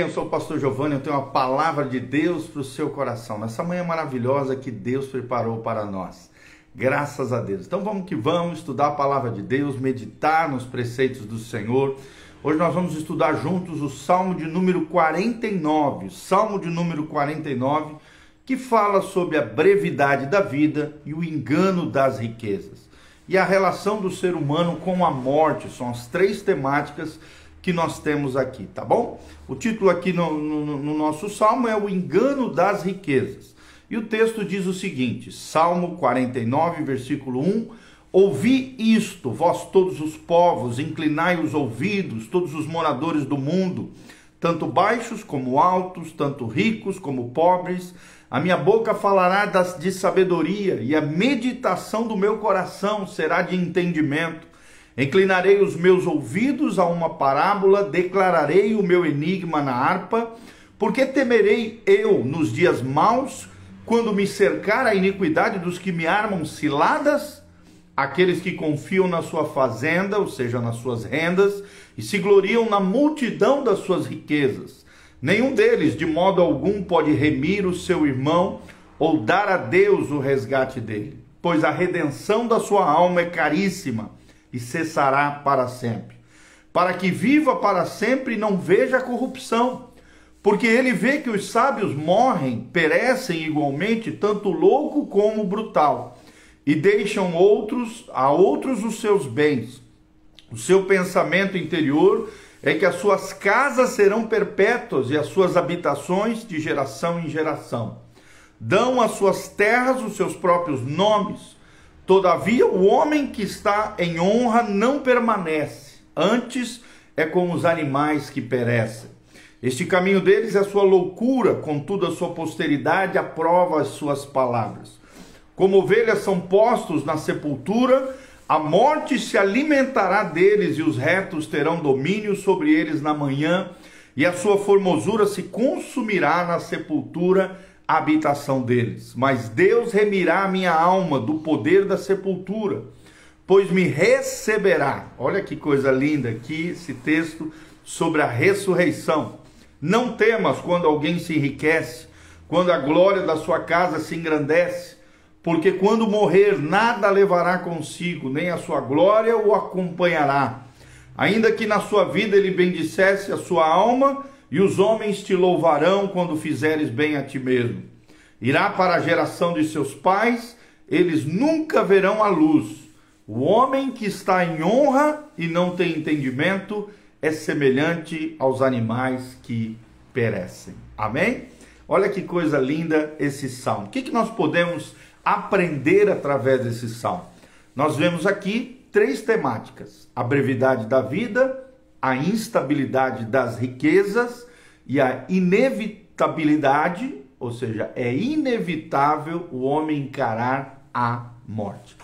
Eu sou o pastor Giovanni, eu tenho uma palavra de Deus para o seu coração, nessa manhã maravilhosa que Deus preparou para nós. Graças a Deus. Então vamos que vamos estudar a palavra de Deus, meditar nos preceitos do Senhor. Hoje nós vamos estudar juntos o Salmo de número 49, Salmo de número 49, que fala sobre a brevidade da vida e o engano das riquezas. E a relação do ser humano com a morte são as três temáticas que nós temos aqui, tá bom? O título aqui no, no, no, nosso salmo é O Engano das Riquezas. E o texto diz o seguinte: Salmo 49, versículo 1. Ouvi isto, vós todos os povos, inclinai os ouvidos, todos os moradores do mundo, tanto baixos como altos, tanto ricos como pobres. A minha boca falará de sabedoria, e a meditação do meu coração será de entendimento. Inclinarei os meus ouvidos a uma parábola, declararei o meu enigma na harpa, porque temerei eu nos dias maus, quando me cercar a iniquidade dos que me armam ciladas, aqueles que confiam na sua fazenda, ou seja, nas suas rendas, e se gloriam na multidão das suas riquezas. Nenhum deles, de modo algum, pode remir o seu irmão ou dar a Deus o resgate dele, pois a redenção da sua alma é caríssima e cessará para sempre. Para que viva para sempre e não veja a corrupção. Porque ele vê que os sábios morrem, perecem igualmente, tanto louco como brutal, e deixam outros a outros os seus bens. O seu pensamento interior é que as suas casas serão perpétuas e as suas habitações de geração em geração. Dão às suas terras os seus próprios nomes Todavia, o homem que está em honra não permanece, antes é como os animais que perecem. Este caminho deles é sua loucura, contudo, a sua posteridade aprova as suas palavras. Como ovelhas são postos na sepultura, a morte se alimentará deles e os retos terão domínio sobre eles na manhã, e a sua formosura se consumirá na sepultura a habitação deles. Mas Deus remirá a minha alma do poder da sepultura, pois me receberá. Olha que coisa linda aqui esse texto sobre a ressurreição. Não temas quando alguém se enriquece, quando a glória da sua casa se engrandece, porque quando morrer nada levará consigo, nem a sua glória o acompanhará. Ainda que na sua vida ele bendissesse a sua alma, e os homens te louvarão quando fizeres bem a ti mesmo. Irá para a geração de seus pais, eles nunca verão a luz. O homem que está em honra e não tem entendimento é semelhante aos animais que perecem. Amém? Olha que coisa linda esse salmo. O que, que nós podemos aprender através desse salmo? Nós vemos aqui três temáticas: a brevidade da vida, a instabilidade das riquezas e a inevitabilidade, ou seja, é inevitável o homem encarar a morte.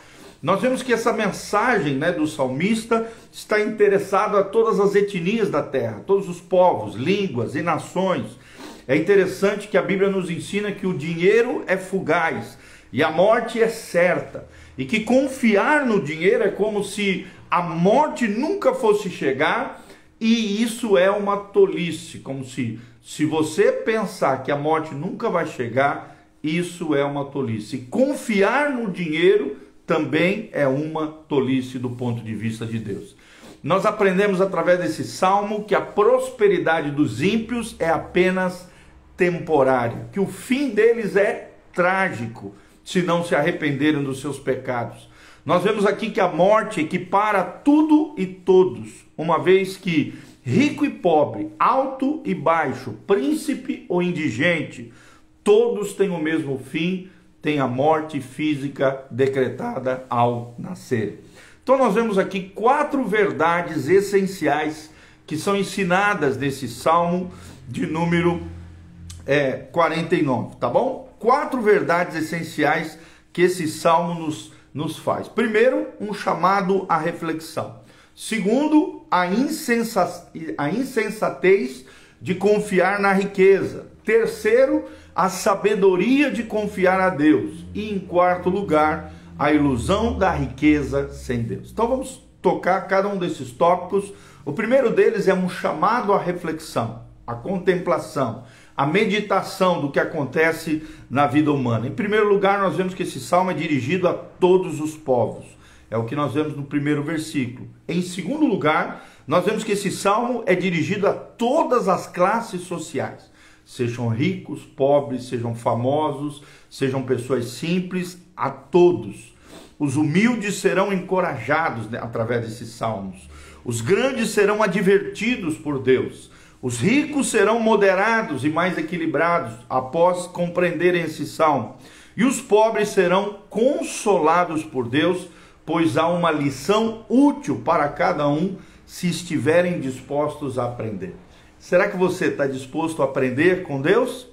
Nós vemos que essa mensagem né, do salmista está interessada a todas as etnias da terra, todos os povos, línguas e nações. É interessante que a Bíblia nos ensina que o dinheiro é fugaz e a morte é certa, e que confiar no dinheiro é como se a morte nunca fosse chegar e isso é uma tolice, como se se você pensar que a morte nunca vai chegar, isso é uma tolice. Confiar no dinheiro também é uma tolice do ponto de vista de Deus. Nós aprendemos através desse salmo que a prosperidade dos ímpios é apenas temporária, que o fim deles é trágico se não se arrependerem dos seus pecados. Nós vemos aqui que a morte equipara tudo e todos, uma vez que rico e pobre, alto e baixo, príncipe ou indigente, todos têm o mesmo fim, têm a morte física decretada ao nascer. Então nós vemos aqui quatro verdades essenciais que são ensinadas nesse salmo de número é, 49, tá bom? Quatro verdades essenciais que esse salmo nos nos faz. Primeiro, um chamado à reflexão. Segundo, a, insensa, a insensatez de confiar na riqueza. Terceiro, a sabedoria de confiar a Deus. E em quarto lugar, a ilusão da riqueza sem Deus. Então vamos tocar cada um desses tópicos. O primeiro deles é um chamado à reflexão. a contemplação, a meditação do que acontece na vida humana. Em primeiro lugar, nós vemos que esse salmo é dirigido a todos os povos. É o que nós vemos no primeiro versículo. Em segundo lugar, nós vemos que esse salmo é dirigido a todas as classes sociais. Sejam ricos, pobres, sejam famosos, sejam pessoas simples, a todos. Os humildes serão encorajados né, através desses salmos. Os grandes serão advertidos por Deus. Os ricos serão moderados e mais equilibrados após compreenderem esse salmo. E os pobres serão consolados por Deus, pois há uma lição útil para cada um se estiverem dispostos a aprender. Será que você está disposto a aprender com Deus?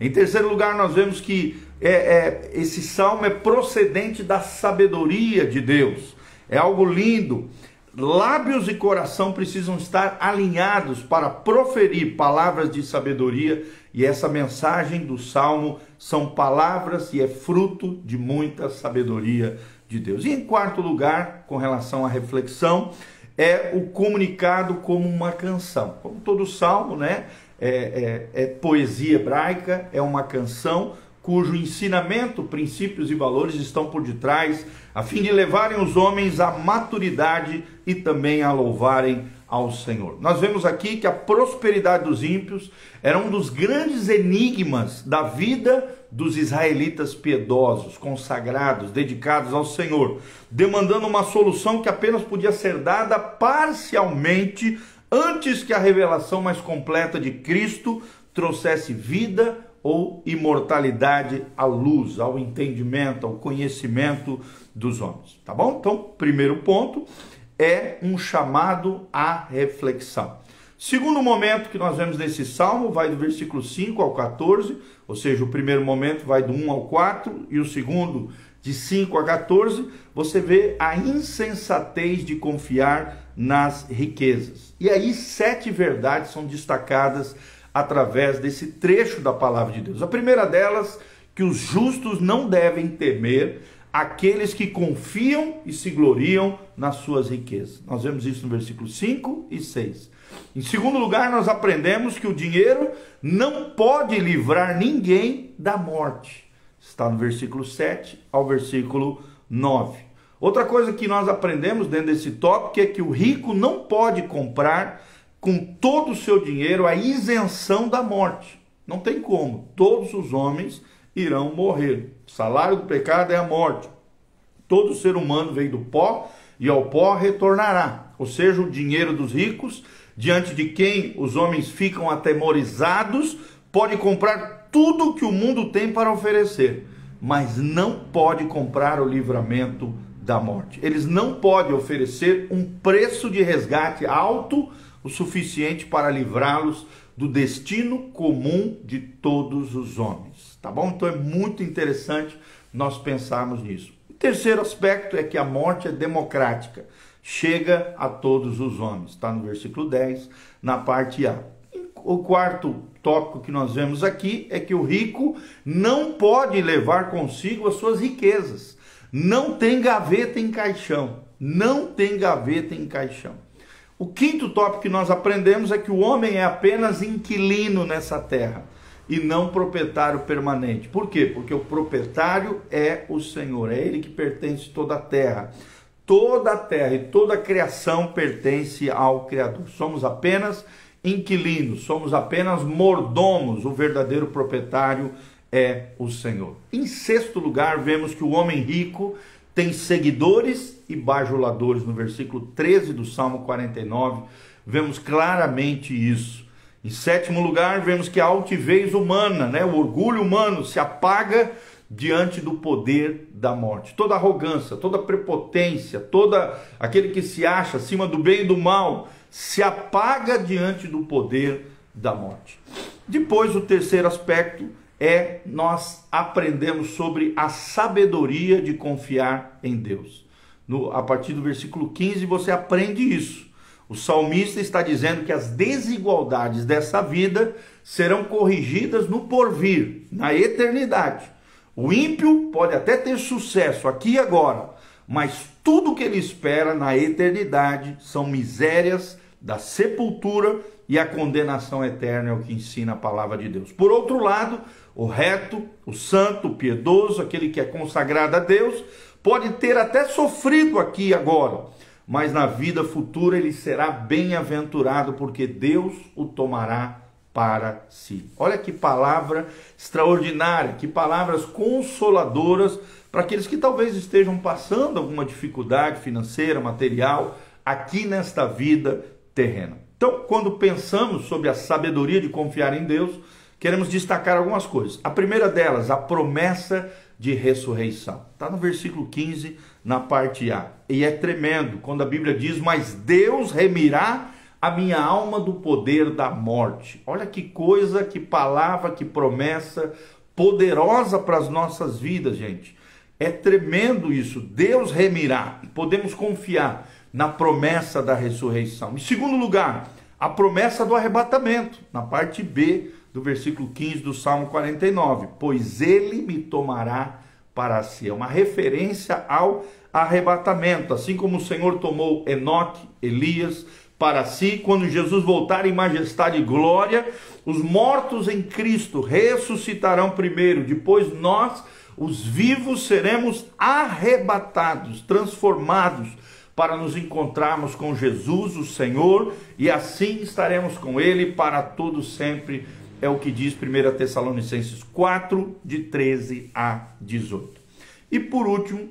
Em terceiro lugar, nós vemos que é, é, esse salmo é procedente da sabedoria de Deus. É algo lindo. Lábios e coração precisam estar alinhados para proferir palavras de sabedoria, e essa mensagem do salmo são palavras e é fruto de muita sabedoria de Deus. E em quarto lugar, com relação à reflexão, é o comunicado como uma canção. Como todo salmo, né? É, é, é poesia hebraica, é uma canção cujo ensinamento, princípios e valores estão por detrás, a fim de levarem os homens à maturidade e também a louvarem ao Senhor. Nós vemos aqui que a prosperidade dos ímpios era um dos grandes enigmas da vida dos israelitas piedosos, consagrados, dedicados ao Senhor, demandando uma solução que apenas podia ser dada parcialmente antes que a revelação mais completa de Cristo trouxesse vida ou imortalidade à luz, ao entendimento, ao conhecimento dos homens. Tá bom? Então, primeiro ponto é um chamado à reflexão. Segundo momento que nós vemos nesse salmo vai do versículo 5 ao 14, ou seja, o primeiro momento vai do 1 ao 4 e o segundo de 5 a 14, você vê a insensatez de confiar nas riquezas. E aí sete verdades são destacadas através desse trecho da palavra de Deus. A primeira delas, que os justos não devem temer aqueles que confiam e se gloriam nas suas riquezas. Nós vemos isso no versículo 5 e 6. Em segundo lugar, nós aprendemos que o dinheiro não pode livrar ninguém da morte. Está no versículo 7 ao versículo 9. Outra coisa que nós aprendemos dentro desse tópico é que o rico não pode comprar com todo o seu dinheiro a isenção da morte. Não tem como. Todos os homens irão morrer. O salário do pecado é a morte. Todo ser humano veio do pó e ao pó retornará. Ou seja, o dinheiro dos ricos, diante de quem os homens ficam atemorizados, pode comprar tudo que o mundo tem para oferecer, mas não pode comprar o livramento da morte. Eles não podem oferecer um preço de resgate alto o suficiente para livrá-los do destino comum de todos os homens. Tá bom? Então é muito interessante nós pensarmos nisso. O terceiro aspecto é que a morte é democrática, chega a todos os homens. Está no versículo 10, na parte A. O quarto tópico que nós vemos aqui é que o rico não pode levar consigo as suas riquezas. Não tem gaveta em caixão. Não tem gaveta em caixão. O quinto tópico que nós aprendemos é que o homem é apenas inquilino nessa terra e não proprietário permanente. Por quê? Porque o proprietário é o Senhor, é ele que pertence toda a terra. Toda a terra e toda a criação pertence ao Criador. Somos apenas inquilinos, somos apenas mordomos, o verdadeiro proprietário é o Senhor. Em sexto lugar, vemos que o homem rico tem seguidores e bajuladores. No versículo 13 do Salmo 49, vemos claramente isso. Em sétimo lugar, vemos que a altivez humana, né, o orgulho humano se apaga diante do poder da morte. Toda arrogância, toda prepotência, toda aquele que se acha acima do bem e do mal, se apaga diante do poder da morte. Depois, o terceiro aspecto é nós aprendemos sobre a sabedoria de confiar em Deus. No, a partir do versículo 15 você aprende isso. O salmista está dizendo que as desigualdades dessa vida serão corrigidas no porvir, na eternidade. O ímpio pode até ter sucesso aqui e agora, mas tudo que ele espera na eternidade são misérias, da sepultura e a condenação eterna é o que ensina a palavra de Deus. Por outro lado, o reto, o santo, o piedoso, aquele que é consagrado a Deus, pode ter até sofrido aqui agora, mas na vida futura ele será bem-aventurado, porque Deus o tomará para si. Olha que palavra extraordinária, que palavras consoladoras para aqueles que talvez estejam passando alguma dificuldade financeira, material, aqui nesta vida terrena. Então, quando pensamos sobre a sabedoria de confiar em Deus, queremos destacar algumas coisas. A primeira delas, a promessa de ressurreição. Está no versículo 15, na parte A. E é tremendo quando a Bíblia diz: Mas Deus remirá a minha alma do poder da morte. Olha que coisa, que palavra, que promessa poderosa para as nossas vidas, gente. É tremendo isso. Deus remirá. Podemos confiar na promessa da ressurreição. Em segundo lugar, a promessa do arrebatamento, na parte B do versículo 15 do Salmo 49, pois ele me tomará para si. É uma referência ao arrebatamento, assim como o Senhor tomou Enoque, Elias para si, quando Jesus voltar em majestade e glória, os mortos em Cristo ressuscitarão primeiro, depois nós, os vivos, seremos arrebatados, transformados para nos encontrarmos com Jesus, o Senhor, e assim estaremos com ele para todo sempre é o que diz 1 Tessalonicenses 4, de 13 a 18. E por último,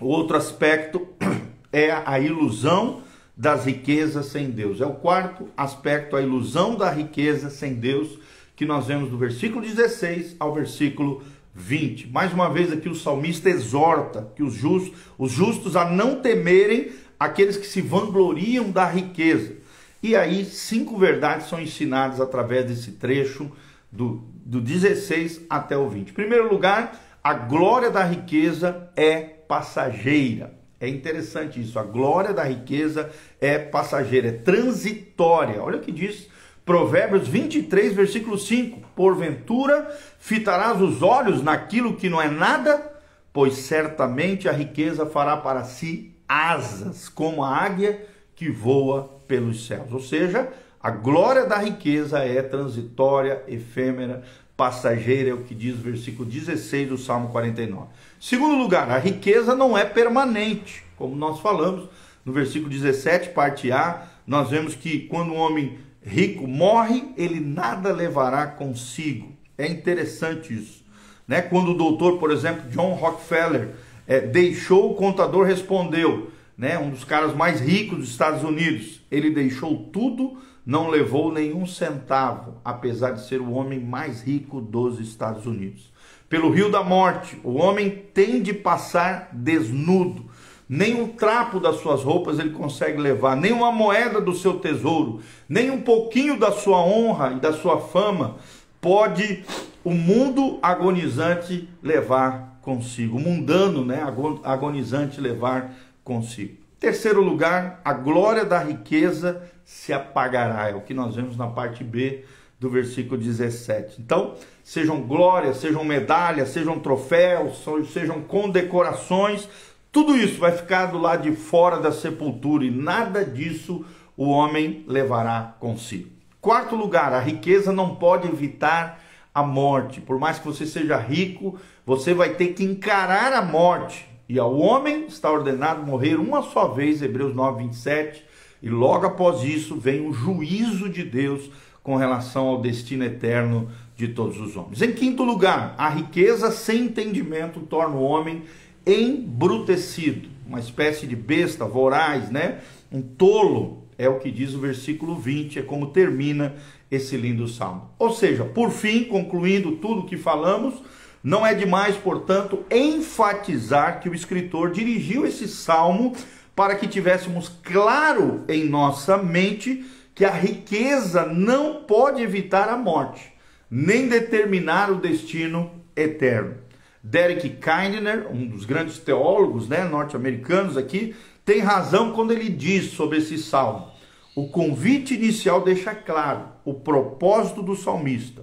o outro aspecto é a ilusão das riquezas sem Deus. É o quarto aspecto, a ilusão da riqueza sem Deus, que nós vemos do versículo 16 ao versículo 20. Mais uma vez aqui o salmista exorta que os justos, os justos a não temerem aqueles que se vangloriam da riqueza e aí, cinco verdades são ensinadas através desse trecho do, do 16 até o 20. Em primeiro lugar, a glória da riqueza é passageira. É interessante isso. A glória da riqueza é passageira, é transitória. Olha o que diz Provérbios 23, versículo 5: Porventura fitarás os olhos naquilo que não é nada, pois certamente a riqueza fará para si asas, como a águia que voa pelos céus. Ou seja, a glória da riqueza é transitória, efêmera, passageira, é o que diz o versículo 16 do Salmo 49. Segundo lugar, a riqueza não é permanente, como nós falamos no versículo 17, parte A, nós vemos que quando um homem rico morre, ele nada levará consigo. É interessante isso. Né? Quando o doutor, por exemplo, John Rockefeller, é, deixou, o contador respondeu: né, um dos caras mais ricos dos Estados Unidos. Ele deixou tudo, não levou nenhum centavo, apesar de ser o homem mais rico dos Estados Unidos. Pelo rio da morte, o homem tem de passar desnudo. Nem um trapo das suas roupas ele consegue levar, nem uma moeda do seu tesouro, nem um pouquinho da sua honra e da sua fama pode o mundo agonizante levar consigo. O mundano, né, agonizante levar consigo. Terceiro lugar, a glória da riqueza se apagará. É o que nós vemos na parte B do versículo 17. Então, sejam glórias, sejam medalhas, sejam troféus, sejam condecorações, tudo isso vai ficar do lado de fora da sepultura e nada disso o homem levará consigo. Quarto lugar, a riqueza não pode evitar a morte. Por mais que você seja rico, você vai ter que encarar a morte. E ao homem está ordenado morrer uma só vez, Hebreus 9, 27, e logo após isso vem o juízo de Deus com relação ao destino eterno de todos os homens. Em quinto lugar, a riqueza sem entendimento torna o homem embrutecido, uma espécie de besta voraz, né? Um tolo, é o que diz o versículo 20, é como termina esse lindo salmo. Ou seja, por fim, concluindo tudo o que falamos, não é demais, portanto, enfatizar que o escritor dirigiu esse salmo para que tivéssemos claro em nossa mente que a riqueza não pode evitar a morte, nem determinar o destino eterno. Derek Kidner, um dos grandes teólogos né, norte-americanos aqui, tem razão quando ele diz sobre esse salmo. O convite inicial deixa claro o propósito do salmista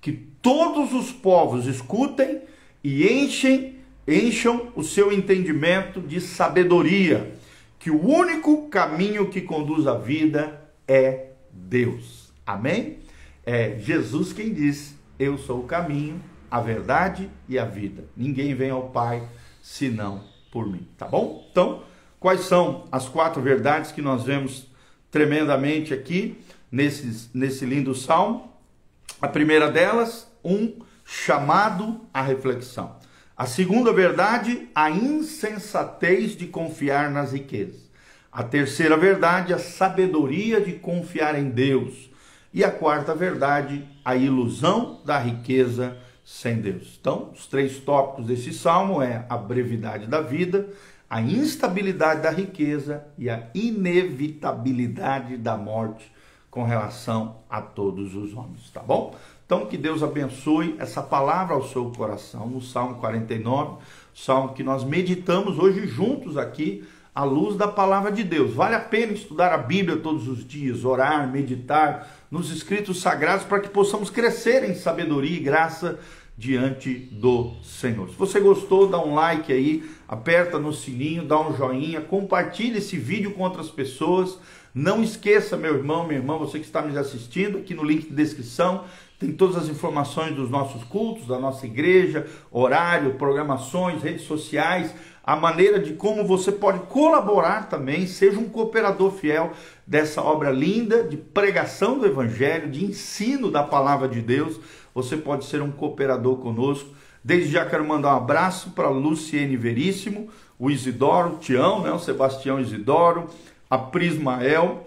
que todos os povos escutem e enchem, encham o seu entendimento de sabedoria, que o único caminho que conduz à vida é Deus. Amém? É Jesus quem diz: Eu sou o caminho, a verdade e a vida. Ninguém vem ao Pai senão por mim. Tá bom? Então, quais são as quatro verdades que nós vemos tremendamente aqui nesse, nesse lindo salmo? A primeira delas, um chamado à reflexão. A segunda verdade, a insensatez de confiar nas riquezas. A terceira verdade, a sabedoria de confiar em Deus. E a quarta verdade, a ilusão da riqueza sem Deus. Então, os três tópicos desse salmo é a brevidade da vida, a instabilidade da riqueza e a inevitabilidade da morte com relação a todos os homens, tá bom? Então, que Deus abençoe essa palavra ao seu coração, no Salmo 49, salmo que nós meditamos hoje juntos aqui, à luz da palavra de Deus. Vale a pena estudar a Bíblia todos os dias, orar, meditar nos escritos sagrados para que possamos crescer em sabedoria e graça diante do Senhor. Se você gostou, dá um like aí, aperta no sininho, dá um joinha, compartilhe esse vídeo com outras pessoas. Não esqueça, meu irmão, minha irmã, você que está me assistindo, aqui no link de descrição tem todas as informações dos nossos cultos, da nossa igreja, horário, programações, redes sociais, a maneira de como você pode colaborar também, seja um cooperador fiel dessa obra linda de pregação do Evangelho, de ensino da palavra de Deus. Você pode ser um cooperador conosco. Desde já quero mandar um abraço para Luciene Veríssimo, o Isidoro, o Tião, né, o Sebastião Isidoro, a Prismael,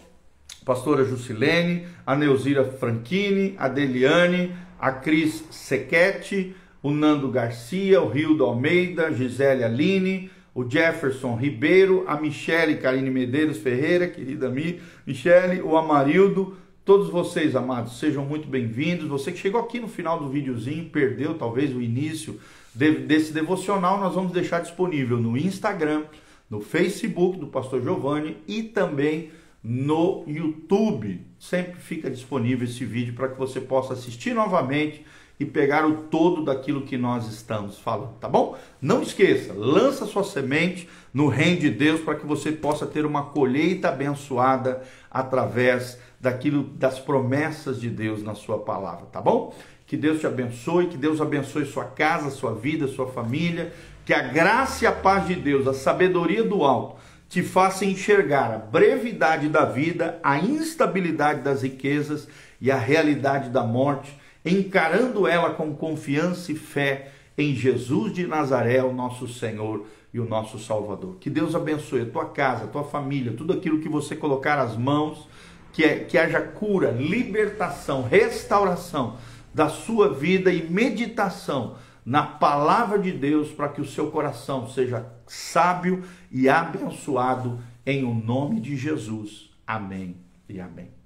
pastora Jusilene, a Neuzira Franchini, a Deliane, a Cris Sequete, o Nando Garcia, o Rildo Almeida, Gisele Aline, o Jefferson Ribeiro, a Michele Karine Medeiros Ferreira, querida Mi, Michele, o Amarildo, todos vocês, amados, sejam muito bem-vindos. Você que chegou aqui no final do videozinho, perdeu talvez o início desse devocional, nós vamos deixar disponível no Instagram, no Facebook do Pastor Giovanni e também no YouTube. Sempre fica disponível esse vídeo para que você possa assistir novamente e pegar o todo daquilo que nós estamos falando, tá bom? Não esqueça, lança sua semente no reino de Deus para que você possa ter uma colheita abençoada através daquilo das promessas de Deus na sua palavra, tá bom? Que Deus te abençoe, que Deus abençoe sua casa, sua vida, sua família, que a graça e a paz de Deus, a sabedoria do alto te faça enxergar a brevidade da vida, a instabilidade das riquezas e a realidade da morte, encarando ela com confiança e fé em Jesus de Nazaré, o nosso Senhor e o nosso Salvador. Que Deus abençoe a tua casa, a tua família, tudo aquilo que você colocar as mãos, que, é, que haja cura, libertação, restauração da sua vida e meditação na palavra de Deus para que o seu coração seja sábio e abençoado em o nome de Jesus. Amém e amém.